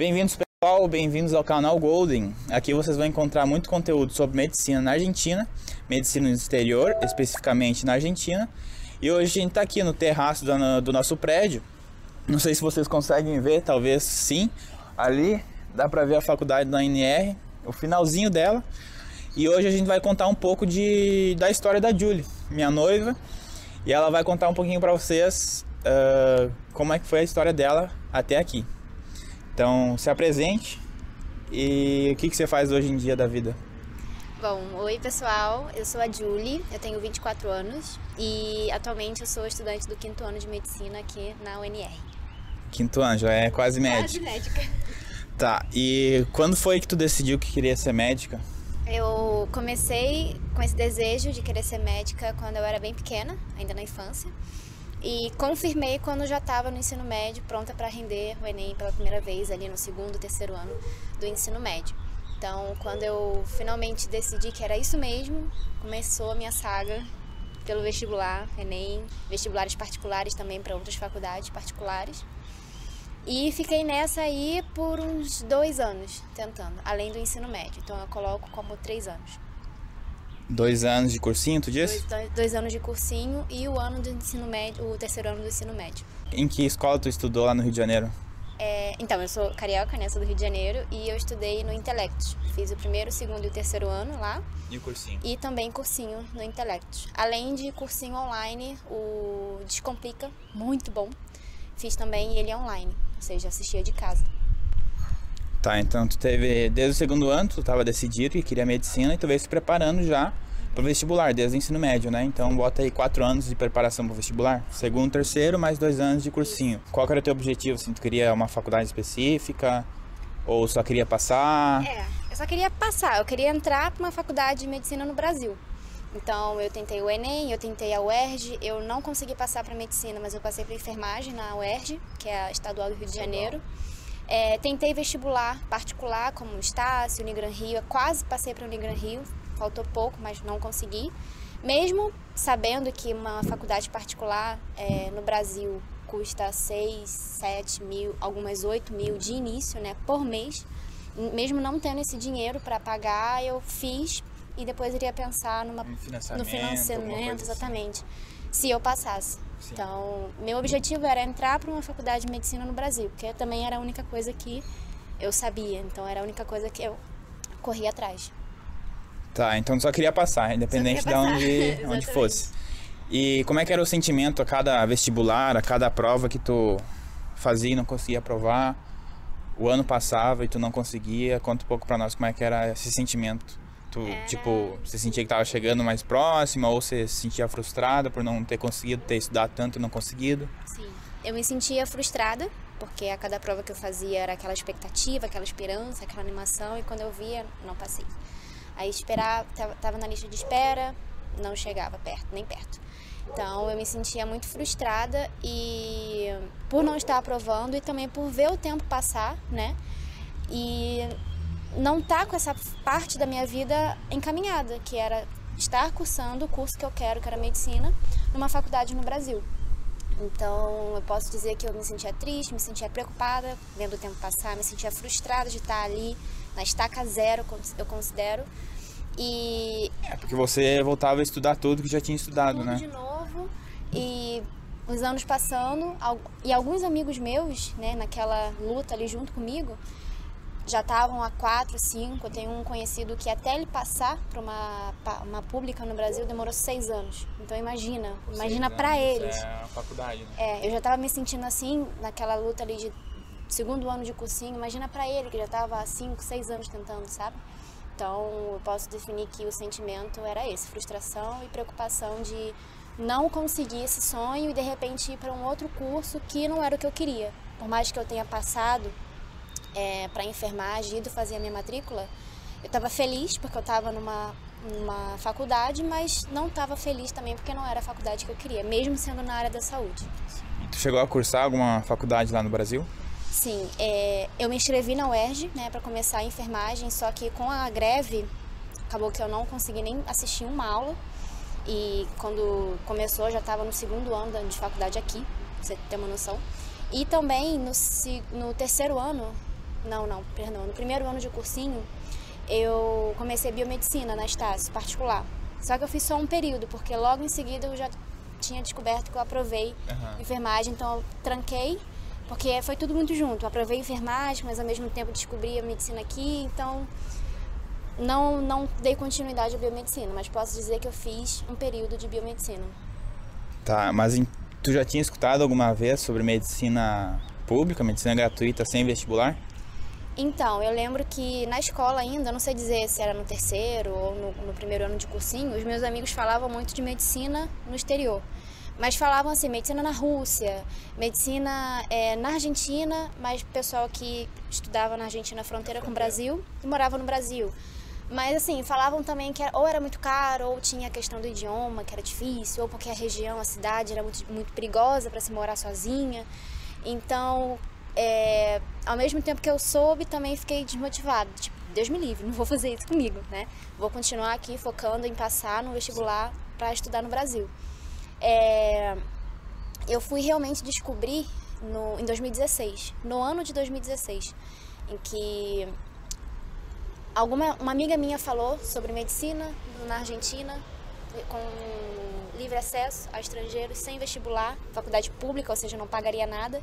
Bem-vindos, pessoal, bem-vindos ao canal Golden. Aqui vocês vão encontrar muito conteúdo sobre medicina na Argentina, medicina no exterior, especificamente na Argentina. E hoje a gente está aqui no terraço do, do nosso prédio. Não sei se vocês conseguem ver, talvez sim. Ali dá para ver a faculdade da NR, o finalzinho dela. E hoje a gente vai contar um pouco de, da história da Julie, minha noiva. E ela vai contar um pouquinho para vocês uh, como é que foi a história dela até aqui. Então, se apresente e o que, que você faz hoje em dia da vida? Bom, oi pessoal, eu sou a Julie, eu tenho 24 anos e atualmente eu sou estudante do quinto ano de medicina aqui na UNR. Quinto ano, já é quase médica. Quase médica. Tá, e quando foi que tu decidiu que queria ser médica? Eu comecei com esse desejo de querer ser médica quando eu era bem pequena, ainda na infância. E confirmei quando já estava no ensino médio, pronta para render o Enem pela primeira vez, ali no segundo, terceiro ano do ensino médio. Então, quando eu finalmente decidi que era isso mesmo, começou a minha saga pelo vestibular, Enem, vestibulares particulares também para outras faculdades particulares. E fiquei nessa aí por uns dois anos tentando, além do ensino médio. Então eu coloco como três anos. Dois anos de cursinho, tu disse? Dois, dois, anos de cursinho e o ano do ensino médio, o terceiro ano do ensino médio. Em que escola tu estudou lá no Rio de Janeiro? É, então, eu sou carioca, né? Sou do Rio de Janeiro e eu estudei no Intelectus. Fiz o primeiro, o segundo e o terceiro ano lá. E o cursinho? E também cursinho no Intelectus. Além de cursinho online, o Descomplica, muito bom. Fiz também ele online, ou seja, assistia de casa. Tá, então tu teve, desde o segundo ano, tu estava decidido que queria medicina e tu veio se preparando já para o vestibular, desde o ensino médio, né? Então bota aí quatro anos de preparação para o vestibular. Segundo, terceiro, mais dois anos de cursinho. Qual era o teu objetivo? Assim, tu queria uma faculdade específica? Ou só queria passar? É, eu só queria passar. Eu queria entrar para uma faculdade de medicina no Brasil. Então eu tentei o Enem, eu tentei a UERJ, eu não consegui passar para medicina, mas eu passei para enfermagem na UERJ, que é a estadual do Rio de Janeiro. É, tentei vestibular particular, como Estácio, Unigran Rio, quase passei para Unigran Rio, faltou pouco, mas não consegui. Mesmo sabendo que uma faculdade particular é, no Brasil custa 6, 7 mil, algumas 8 mil de início, né, por mês, mesmo não tendo esse dinheiro para pagar, eu fiz e depois iria pensar numa, financiamento, no financiamento, assim. exatamente, assim. Se eu passasse. Sim. Então, meu objetivo era entrar para uma faculdade de medicina no Brasil, porque também era a única coisa que eu sabia, então era a única coisa que eu corria atrás. Tá, então só queria passar, independente queria passar. de onde, onde fosse. E como é que era o sentimento a cada vestibular, a cada prova que tu fazia e não conseguia aprovar? O ano passava e tu não conseguia. Conta um pouco para nós como é que era esse sentimento. Tu, Era... tipo, você sentia que tava chegando mais próxima ou você se sentia frustrada por não ter conseguido, ter estudado tanto e não conseguido? Sim, eu me sentia frustrada, porque a cada prova que eu fazia era aquela expectativa, aquela esperança, aquela animação, e quando eu via, não passei. Aí esperar, tava na lista de espera, não chegava perto, nem perto. Então eu me sentia muito frustrada e por não estar aprovando e também por ver o tempo passar, né? E não tá com essa parte da minha vida encaminhada, que era estar cursando o curso que eu quero, que era medicina, numa faculdade no Brasil. Então, eu posso dizer que eu me sentia triste, me sentia preocupada vendo o tempo passar, me sentia frustrada de estar ali na estaca zero, eu considero. E é porque você voltava a estudar tudo que já tinha estudado, tudo né? de novo. E os anos passando, e alguns amigos meus, né, naquela luta ali junto comigo, já estavam há quatro, cinco. Tenho um conhecido que até ele passar para uma, uma pública no Brasil demorou seis anos. Então imagina, imagina para eles. É a faculdade, né? É, eu já estava me sentindo assim naquela luta ali de segundo ano de cursinho. Imagina para ele que já estava há cinco, seis anos tentando, sabe? Então eu posso definir que o sentimento era esse: frustração e preocupação de não conseguir esse sonho e de repente ir para um outro curso que não era o que eu queria. Por mais que eu tenha passado é, para enfermagem, ido fazer a minha matrícula, eu estava feliz porque eu estava numa, numa faculdade, mas não estava feliz também porque não era a faculdade que eu queria, mesmo sendo na área da saúde. E tu chegou a cursar alguma faculdade lá no Brasil? Sim, é, eu me inscrevi na UERJ né, para começar a enfermagem, só que com a greve acabou que eu não consegui nem assistir uma aula. E quando começou, eu já estava no segundo ano de faculdade aqui, pra você ter uma noção. E também no, no terceiro ano Não, não, perdão. No primeiro ano de cursinho, eu comecei biomedicina na Estácio, particular. Só que eu fiz só um período, porque logo em seguida eu já tinha descoberto que eu aprovei Aham. enfermagem, então eu tranquei, porque foi tudo muito junto. Eu aprovei enfermagem, mas ao mesmo tempo descobri a medicina aqui, então não, não dei continuidade à biomedicina, mas posso dizer que eu fiz um período de biomedicina. Tá, mas em- tu já tinha escutado alguma vez sobre medicina pública, medicina gratuita sem vestibular? Então, eu lembro que na escola ainda, não sei dizer se era no terceiro ou no, no primeiro ano de cursinho, os meus amigos falavam muito de medicina no exterior. Mas falavam assim, medicina na Rússia, medicina eh, na Argentina, mas pessoal que estudava na Argentina fronteira com o Brasil e morava no Brasil. Mas assim, falavam também que era- ou era muito caro, ou tinha a questão do idioma, que era difícil, ou porque a região, a cidade era muito, muito perigosa para se morar sozinha. Então, é, ao mesmo tempo que eu soube, também fiquei desmotivada. Tipo, Deus me livre, não vou fazer isso comigo, né? Vou continuar aqui focando em passar no vestibular para estudar no Brasil. É, eu fui realmente descobrir no, em 2016, no ano de 2016, em que alguma uma amiga minha falou sobre medicina na Argentina com livre acesso a estrangeiros sem vestibular, faculdade pública, ou seja, não pagaria nada.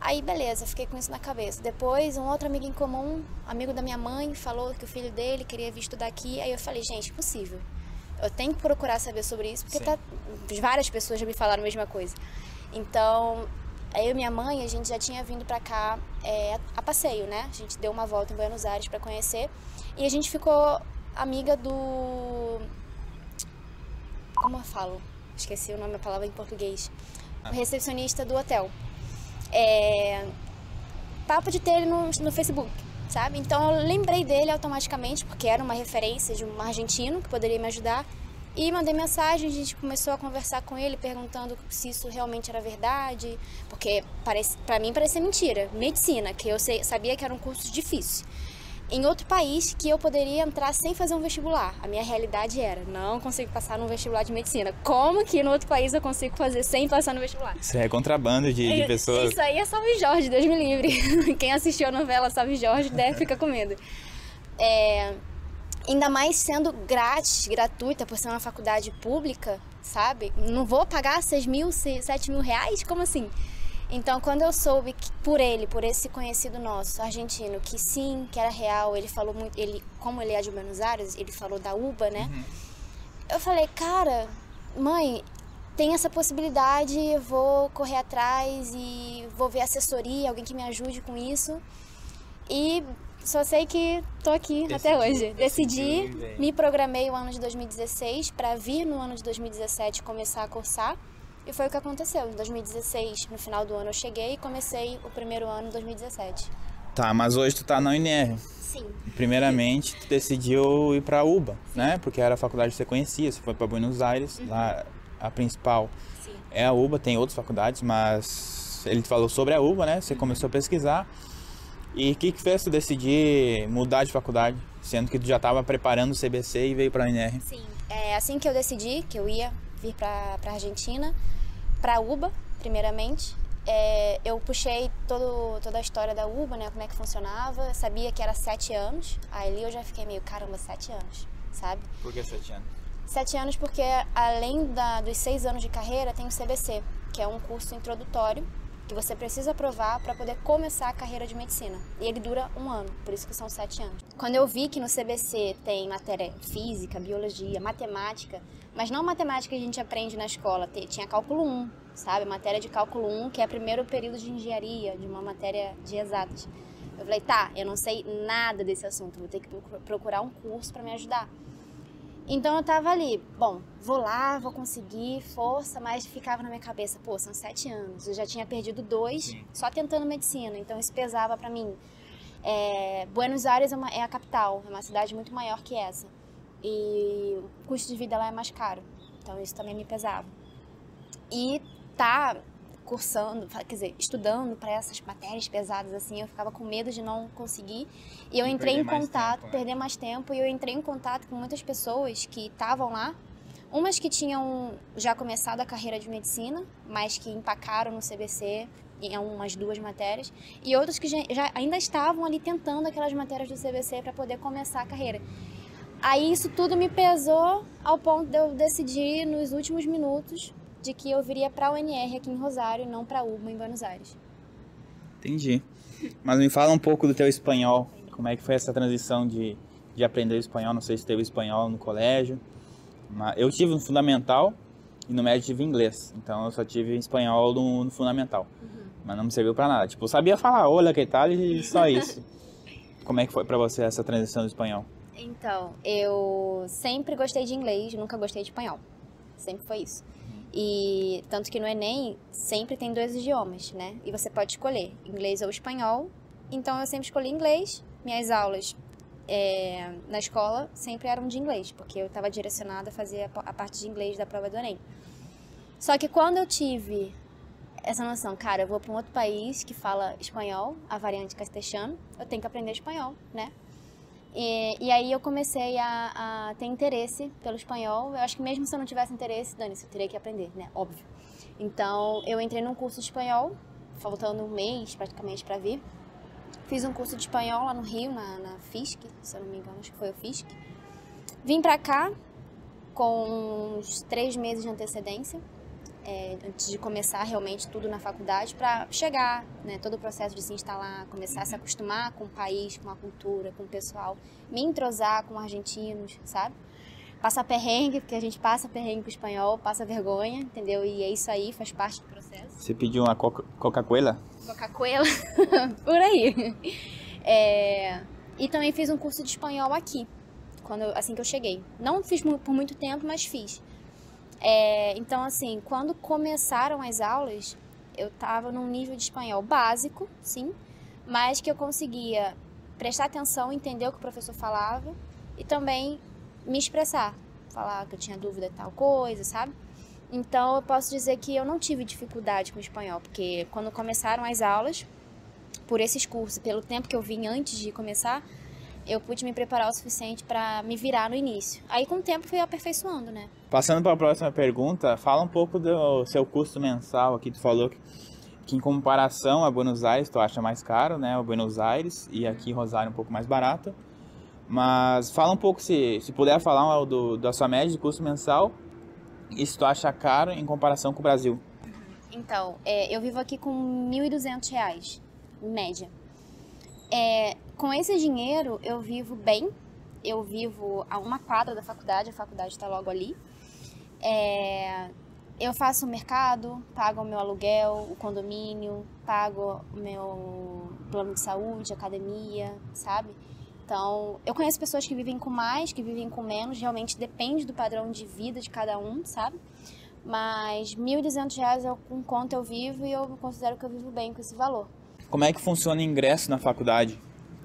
Aí beleza, fiquei com isso na cabeça. Depois um outro amigo em comum, amigo da minha mãe, falou que o filho dele queria vir estudar aqui. Aí eu falei, gente, impossível. Eu tenho que procurar saber sobre isso, porque Sim. tá, várias pessoas já me falaram a mesma coisa. Então, eu e minha mãe, a gente já tinha vindo pra cá é, a passeio, né? A gente deu uma volta em Buenos Aires pra conhecer. E a gente ficou amiga do. Como eu falo? Esqueci o nome da palavra em português. O recepcionista do hotel. É, papo de ter ele no, no Facebook, sabe? Então eu lembrei dele automaticamente, porque era uma referência de um argentino que poderia me ajudar. E mandei mensagem, a gente começou a conversar com ele, perguntando se isso realmente era verdade, porque para mim parecia mentira. Medicina, que eu sei- sabia que era um curso difícil. Em outro país que eu poderia entrar sem fazer um vestibular. A minha realidade era, não consigo passar num vestibular de medicina. Como que no outro país eu consigo fazer sem passar no vestibular? Isso é contrabando de, de É, pessoas. Isso aí é Salve Jorge, Deus me livre. Quem assistiu a novela Salve Jorge deve ficar com medo. É, ainda mais sendo grátis, gratuita, por ser uma faculdade pública, sabe? Não vou pagar 6 mil, 7 mil reais? Como assim? Então, quando eu soube que por ele, por esse conhecido nosso, argentino, que sim, que era real, ele falou muito, ele, como ele é de Buenos Aires, ele falou da UBA, né? Eu falei, cara, mãe, tem essa possibilidade, eu vou correr atrás e vou ver assessoria, alguém que me ajude com isso. E só sei que tô aqui até Decidiu, hoje. Decidi, decidiu veio. me programei o ano de 2016 para vir no ano de 2017 começar a cursar. E foi o que aconteceu. Em 2016, no final do ano, eu cheguei e comecei o primeiro ano em 2017. Tá, mas hoje tu tá na UNR. Sim. Primeiramente, tu decidiu ir pra UBA, né? Porque era a faculdade que você conhecia, você foi pra Buenos Aires, lá a principal Sim. é a UBA, tem outras faculdades, mas ele falou sobre a UBA, né? Você começou a pesquisar. E o que, que fez tu decidir mudar de faculdade, sendo que tu já estava preparando o CBC e veio pra UNR? Sim, é assim que eu decidi que eu ia vir para a Argentina, para UBA, primeiramente. É, eu puxei todo, toda a história da UBA, né, como é que funcionava, sabia que era sete anos, aí eu já fiquei meio, caramba, sete anos, sabe? Por que sete anos? Sete anos porque além da, dos seis anos de carreira tem o CBC, que é um curso introdutório que você precisa aprovar para poder começar a carreira de medicina. E ele dura um ano, por isso que são sete anos. Quando eu vi que no CBC tem matéria física, biologia, matemática, mas não matemática que a gente aprende na escola, tinha cálculo 1, sabe? Matéria de cálculo 1, que é o primeiro período de engenharia, de uma matéria de exatas. Eu falei, tá, eu não sei nada desse assunto, vou ter que procu- procurar um curso para me ajudar. Então eu tava ali, bom, vou lá, vou conseguir, força, mas ficava na minha cabeça, pô, são sete anos, eu já tinha perdido dois Sim. só tentando medicina, então isso pesava pra mim. É, Buenos Aires é, uma- é a capital, é uma cidade muito maior que essa, e o custo de vida lá é mais caro, então isso também me pesava. E tá cursando, quer dizer, estudando para essas matérias pesadas assim, eu ficava com medo de não conseguir. E eu De entrei em contato, tempo, né? perder mais tempo, e eu entrei em contato com muitas pessoas que estavam lá. Umas que tinham já começado a carreira de medicina, mas que empacaram no CBC em umas duas matérias, e outros que já, já ainda estavam ali tentando aquelas matérias do CBC para poder começar a carreira. Aí isso tudo me pesou ao ponto de eu decidir nos últimos minutos de que eu viria para a UNR aqui em Rosário e não para a UBA em Buenos Aires. Entendi. Mas me fala um pouco do teu espanhol. Como é que foi essa transição de, de aprender espanhol? Não sei se teve espanhol no colégio. Mas eu tive no fundamental e no médio tive inglês. Então eu só tive espanhol no, no fundamental. Uhum. Mas não me serviu para nada. Tipo, eu sabia falar olha que tal e só isso. Como é que foi para você essa transição do espanhol? Então, eu sempre gostei de inglês, nunca gostei de espanhol. Sempre foi isso. E tanto que no Enem sempre tem dois idiomas, né? E você pode escolher inglês ou espanhol. Então eu sempre escolhi inglês. Minhas aulas é, na escola sempre eram de inglês, porque eu estava direcionada a fazer a parte de inglês da prova do Enem. Só que quando eu tive essa noção, cara, eu vou para um outro país que fala espanhol, a variante castelhano, eu tenho que aprender espanhol, né? E, e aí eu comecei a, a, ter interesse pelo espanhol. Eu acho que mesmo se eu não tivesse interesse, Dani, eu teria que aprender, né? Óbvio. Então eu entrei num curso de espanhol, faltando um mês praticamente para vir. Fiz um curso de espanhol lá no Rio, na, na FISC, se eu não me engano, acho que foi o FISC. Vim pra cá com uns três meses de antecedência é, antes de começar realmente tudo na faculdade, para chegar, né, todo o processo de se instalar, começar a se acostumar com o país, com a cultura, com o pessoal, me entrosar com argentinos, sabe? Passar perrengue, porque a gente passa perrengue com o espanhol, passa vergonha, entendeu? E é isso aí, faz parte do processo. Você pediu uma Coca-Cola? Coca-Cola? Por aí. É... E também fiz um curso de espanhol aqui, quando assim que eu cheguei. Não fiz por muito tempo, mas fiz. É, então, assim, quando começaram as aulas, eu estava num nível de espanhol básico, sim, mas que eu conseguia prestar atenção, entender o que o professor falava e também me expressar, falar que eu tinha dúvida de tal coisa, sabe? Então, eu posso dizer que eu não tive dificuldade com o espanhol, porque quando começaram as aulas, por esses cursos, pelo tempo que eu vim antes de começar, eu pude me preparar o suficiente para me virar no início. Aí com o tempo fui aperfeiçoando, né? Passando para a próxima pergunta, fala um pouco do seu custo mensal aqui. Tu falou que, que em comparação a Buenos Aires tu acha mais caro, né? O Buenos Aires e aqui Rosário um pouco mais barato. Mas fala um pouco, se, se puder falar do, da sua média de custo mensal e se tu acha caro em comparação com o Brasil. Então, é, eu vivo aqui com R$ 1.200, em média. É, com esse dinheiro eu vivo bem, eu vivo a uma quadra da faculdade, a faculdade está logo ali. É, eu faço o mercado, pago o meu aluguel, o condomínio, pago o meu plano de saúde, academia, sabe? Então, eu conheço pessoas que vivem com mais, que vivem com menos, realmente depende do padrão de vida de cada um, sabe? Mas R$ 1.200 é com quanto eu vivo e eu considero que eu vivo bem com esse valor. Como é que funciona o ingresso na faculdade?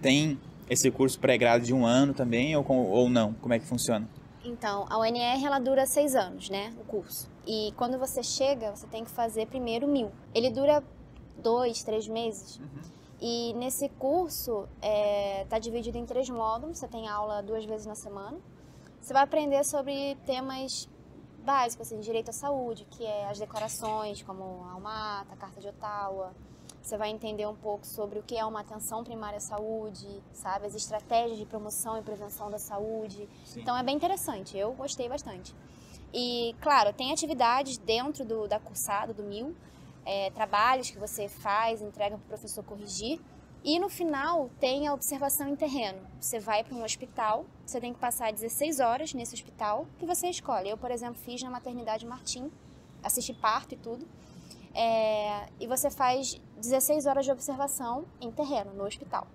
Tem esse curso pré-grado de um ano também ou, ou não? Como é que funciona? Então, a UNR ela dura seis anos, né, o curso. E quando você chega, você tem que fazer primeiro mil. Ele dura dois, três meses. Uhum. E nesse curso está é, tá dividido em três módulos. Você tem aula duas vezes na semana. Você vai aprender sobre temas básicos, assim, direito à saúde, que é as declarações, como a Almata, a Carta de Ottawa, você vai entender um pouco sobre o que é uma atenção primária à saúde, sabe? As estratégias de promoção e prevenção da saúde. Sim. Então é bem interessante, eu gostei bastante. E, claro, tem atividades dentro do, da cursada, do MIL, é, trabalhos que você faz, entrega para o professor corrigir. E no final tem a observação em terreno. Você vai para um hospital, você tem que passar 16 horas nesse hospital que você escolhe. Eu, por exemplo, fiz na maternidade Martim, assisti parto e tudo. É, e você faz 16 horas de observação em terreno, no hospital.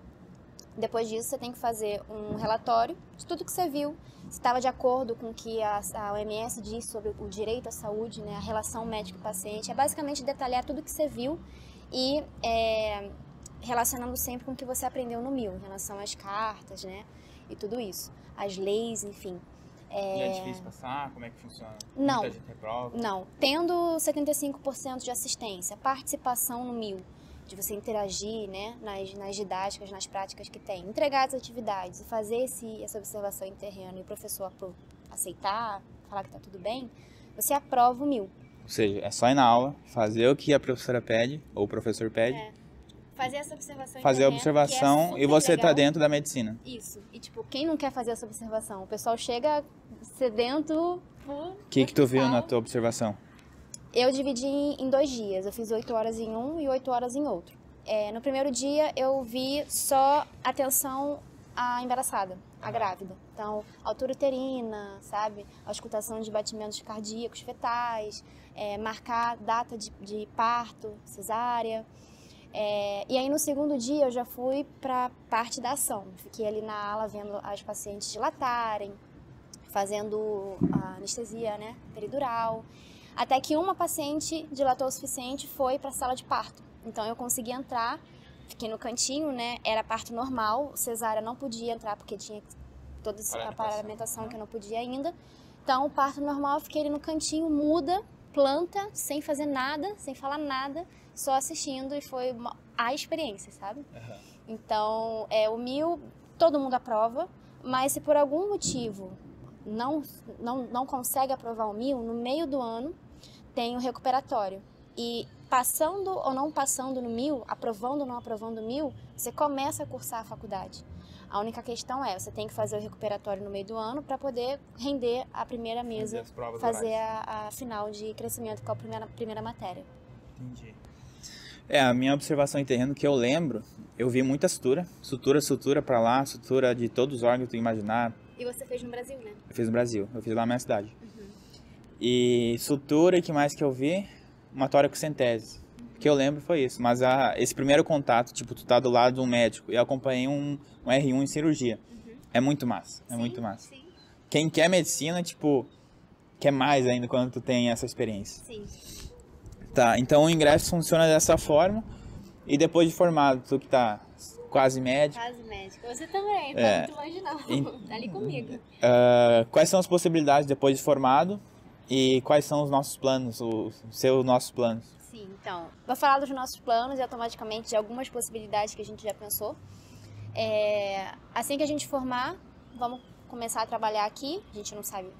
Depois disso, você tem que fazer um relatório de tudo que você viu, se estava de acordo com o que a, a OMS diz sobre o direito à saúde, né, a relação médico-paciente. É basicamente detalhar tudo que você viu e é, relacionando sempre com o que você aprendeu no MIL, em relação às cartas, né, e tudo isso. As leis, enfim. É... E é difícil passar? Como é que funciona? Não. Não. Tendo 75% de assistência, participação no mil, de você interagir né, nas, nas didáticas, nas práticas que tem, entregar as atividades e fazer esse, essa observação em terreno e o professor aceitar, falar que está tudo bem, você aprova o mil. Ou seja, é só ir na aula, fazer o que a professora pede, ou o professor pede, É. Fazer essa observação. em fazer a terreno, observação é e você tá legal. dentro da medicina. Isso. E tipo, quem não quer fazer essa observação? O pessoal chega sedento por. O que, que tu viu na tua observação? Eu dividi em dois dias. Eu fiz oito horas em um e oito horas em outro. É, no primeiro dia eu vi só atenção à embaraçada, à grávida. Então, altura uterina, sabe? A escutação de batimentos cardíacos fetais, é, marcar data de, de parto, cesárea. É, e aí no segundo dia eu já fui para parte da ação. Fiquei ali na ala vendo as pacientes dilatarem, fazendo a anestesia né, peridural. Até que uma paciente dilatou o suficiente e foi para a sala de parto. Então eu consegui entrar, fiquei no cantinho, né? Era parto normal, cesárea não podia entrar porque tinha toda essa Paramentação. paramentação que eu não podia ainda. Então, o parto normal, eu fiquei ali no cantinho, muda, planta, sem fazer nada, sem falar nada, só assistindo e foi uma, a experiência, sabe? Então, é, o mil, todo mundo aprova, mas se por algum motivo não, não, não consegue aprovar o mil, no meio do ano tem o recuperatório. E passando ou não passando no mil, aprovando ou não aprovando o mil, você começa a cursar a faculdade. A única questão é, você tem que fazer o recuperatório no meio do ano para poder render a primeira mesa, fazer a, a final de crescimento, é a primeira, primeira matéria. Entendi. É, a minha observação em terreno que eu lembro, eu vi muita sutura, sutura, sutura pra lá, sutura de todos os órgãos que tu imaginar. E você fez no Brasil, né? Eu fiz no Brasil, eu fiz lá na minha cidade. E sutura, e que mais que eu vi? Uma toracocentese. Que eu lembro foi isso. Mas a, esse primeiro contato, tipo, tu tá do lado de um médico, e eu acompanhei um, um R1 em cirurgia. É muito massa, é muito massa. Sim, Quem quer medicina, tipo, quer mais ainda quando tu tem essa experiência. sim. Tá, então o ingresso funciona dessa forma. E depois de formado, tu que tá quase médico, Quase médico. Você também, tá É. muito longe não. Tá ali comigo. ah, quais são as possibilidades depois de formado? E quais são os nossos planos, os seus nossos planos? Sim, então, vou falar dos nossos planos e automaticamente de algumas possibilidades que a gente já pensou. É, assim que a gente formar, vamos começar a trabalhar aqui. A gente não sabe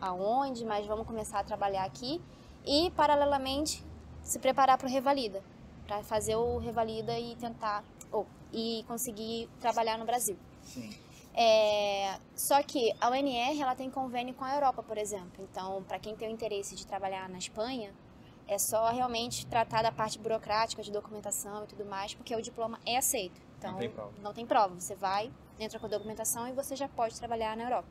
aonde, mas vamos começar a trabalhar aqui. E, paralelamente, se preparar para o Revalida. Para fazer o Revalida e tentar, ou, e conseguir trabalhar no Brasil. Sim. É, só que a UNR ela tem convênio com a Europa, por exemplo. Então, para quem tem o interesse de trabalhar na Espanha, é só realmente tratar da parte burocrática de documentação e tudo mais, porque o diploma é aceito. Então, Não tem prova. não tem prova. Você vai, entra com a documentação e você já pode trabalhar na Europa.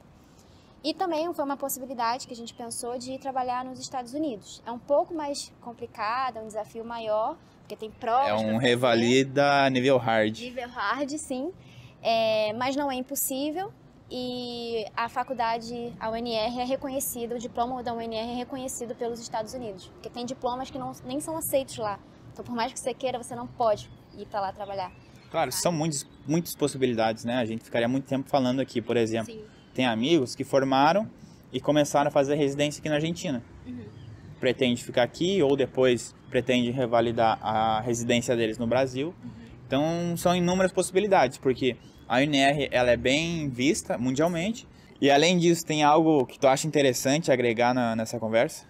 E também foi uma possibilidade que a gente pensou de ir trabalhar nos Estados Unidos. É um pouco mais complicado, é um desafio maior, porque tem provas. É um revalida nível hard. Nível hard, sim. É, mas não é impossível. E a faculdade, a UNR, é reconhecida, o diploma da UNR é reconhecido pelos Estados Unidos. Porque tem diplomas que não, nem são aceitos lá. Então, por mais que você queira, você não pode ir para lá trabalhar. Claro, são muitas, muitas possibilidades, né? A gente ficaria muito tempo falando aqui, por exemplo. Sim. Tem amigos que formaram e começaram a fazer residência aqui na Argentina. Uhum. Pretende ficar aqui ou depois pretende revalidar a residência deles no Brasil. Uhum. Então são inúmeras possibilidades, porque a UNR ela é bem vista mundialmente. E além disso, tem algo que tu acha interessante agregar na- nessa conversa?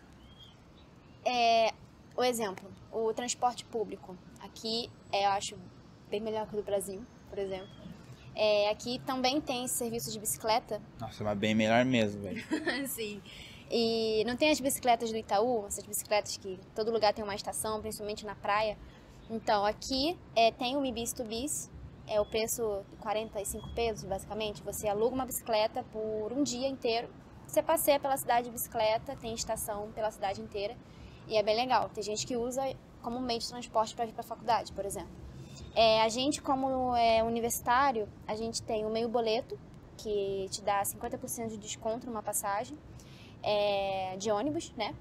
É, o exemplo, o transporte público. Aqui é, eu acho bem melhor que o do Brasil, por exemplo. É, aqui também tem serviço de bicicleta Nossa, mas bem melhor mesmo, velho. Sim. E não tem as bicicletas do Itaú, essas bicicletas que todo lugar tem uma estação, principalmente na praia. Então, aqui é, tem o Mi Bis to Bis, é o preço de 45 pesos, basicamente. Você aluga uma bicicleta por um dia inteiro. Você passeia pela cidade de bicicleta, tem estação pela cidade inteira. E é bem legal. Tem gente que usa como meio de transporte para ir para a faculdade, por exemplo. É, a gente, como é, universitário, a gente tem o meio boleto, que te dá 50% de desconto numa passagem é, de ônibus, né?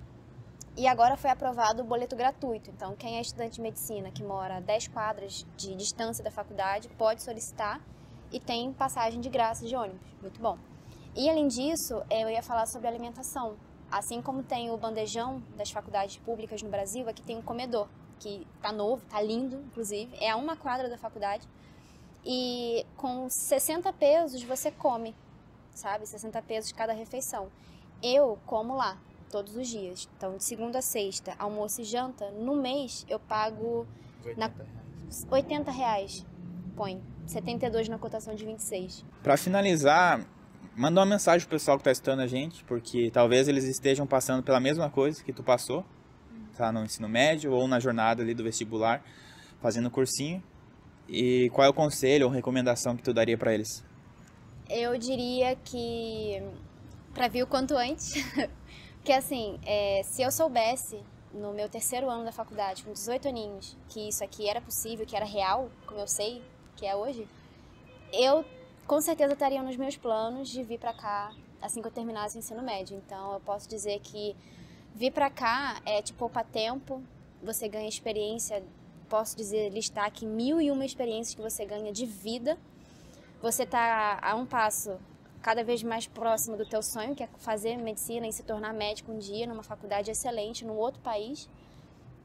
E agora foi aprovado o boleto gratuito. Então, quem é estudante de medicina que mora a 10 quadras de distância da faculdade pode solicitar e tem passagem de graça de ônibus. Muito bom. E além disso, eh, eu ia falar sobre alimentação. Assim como tem o bandejão das faculdades públicas no Brasil, aqui tem um comedor, que tá novo, tá lindo, inclusive. É a uma quadra da faculdade. E com 60 pesos você come, sabe? 60 pesos cada refeição. Eu como lá. Todos os dias. Então, de segunda a sexta, almoço e janta, no mês eu pago 80 Na- reais. 80 reais. Põe. 72 na cotação de 26. Pra finalizar, manda uma mensagem pro pessoal que tá escutando a gente, porque talvez eles estejam passando pela mesma coisa que tu passou, tá no ensino médio ou na jornada ali do vestibular, fazendo cursinho. E qual é o conselho ou recomendação que tu daria pra eles? Eu diria que pra vir o quanto antes. Porque assim, é, se eu soubesse no meu terceiro ano da faculdade, com 18 aninhos, que isso aqui era possível, que era real, como eu sei que é hoje, eu com certeza estaria nos meus planos de vir pra cá assim que eu terminasse o ensino médio. Então eu posso dizer que vir pra cá é te poupar tempo, você ganha experiência, posso dizer, listar aqui mil e uma experiências que você ganha de vida você está a um passo cada vez mais próximo do teu sonho, que é fazer medicina e se tornar médico um dia numa faculdade excelente, num outro país.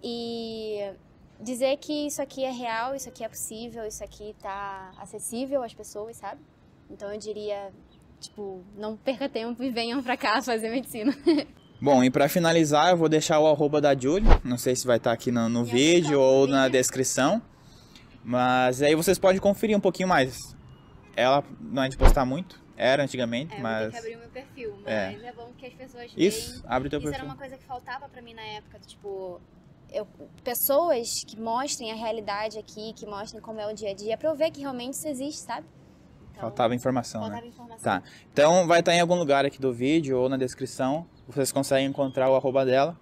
E dizer que isso aqui é real, isso aqui é possível, isso aqui está acessível às pessoas, sabe? Então eu diria, tipo, não perca tempo e venham pra cá fazer medicina. Bom, e pra finalizar, eu vou deixar o arroba da Julie. Não sei se vai estar aqui no, no vídeo canto ou na descrição. Mas aí vocês podem conferir um pouquinho mais. Ela não é de postar muito, era antigamente, mas. abrir o meu perfil, É. é bom que as pessoas Isso, abre teu Isso era perfil. uma coisa que faltava pra mim na época, tipo, eu, pessoas que mostrem a realidade aqui, que mostrem como é o dia a dia, pra eu ver que realmente isso existe, sabe? Então, Faltava informação, né? faltava informação. Tá. Então vai estar em algum lugar aqui do vídeo ou na descrição. Vocês conseguem encontrar o arroba dela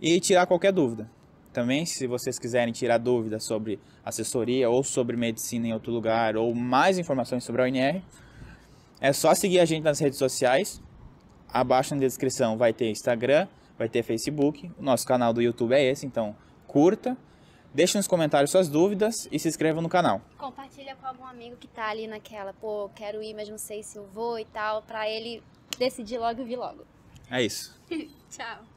e tirar qualquer dúvida. Também, se vocês quiserem tirar dúvidas sobre assessoria ou sobre medicina em outro lugar ou mais informações sobre a UNR, é só seguir a gente nas redes sociais. Abaixo na descrição vai ter Instagram, vai ter Facebook. O nosso canal do YouTube é esse, então curta. Deixe nos comentários suas dúvidas e se inscreva no canal. Compartilha com algum amigo que tá ali naquela, pô, quero ir, mas não sei se eu vou e tal, pra ele decidir logo e vir logo. É isso. Tchau.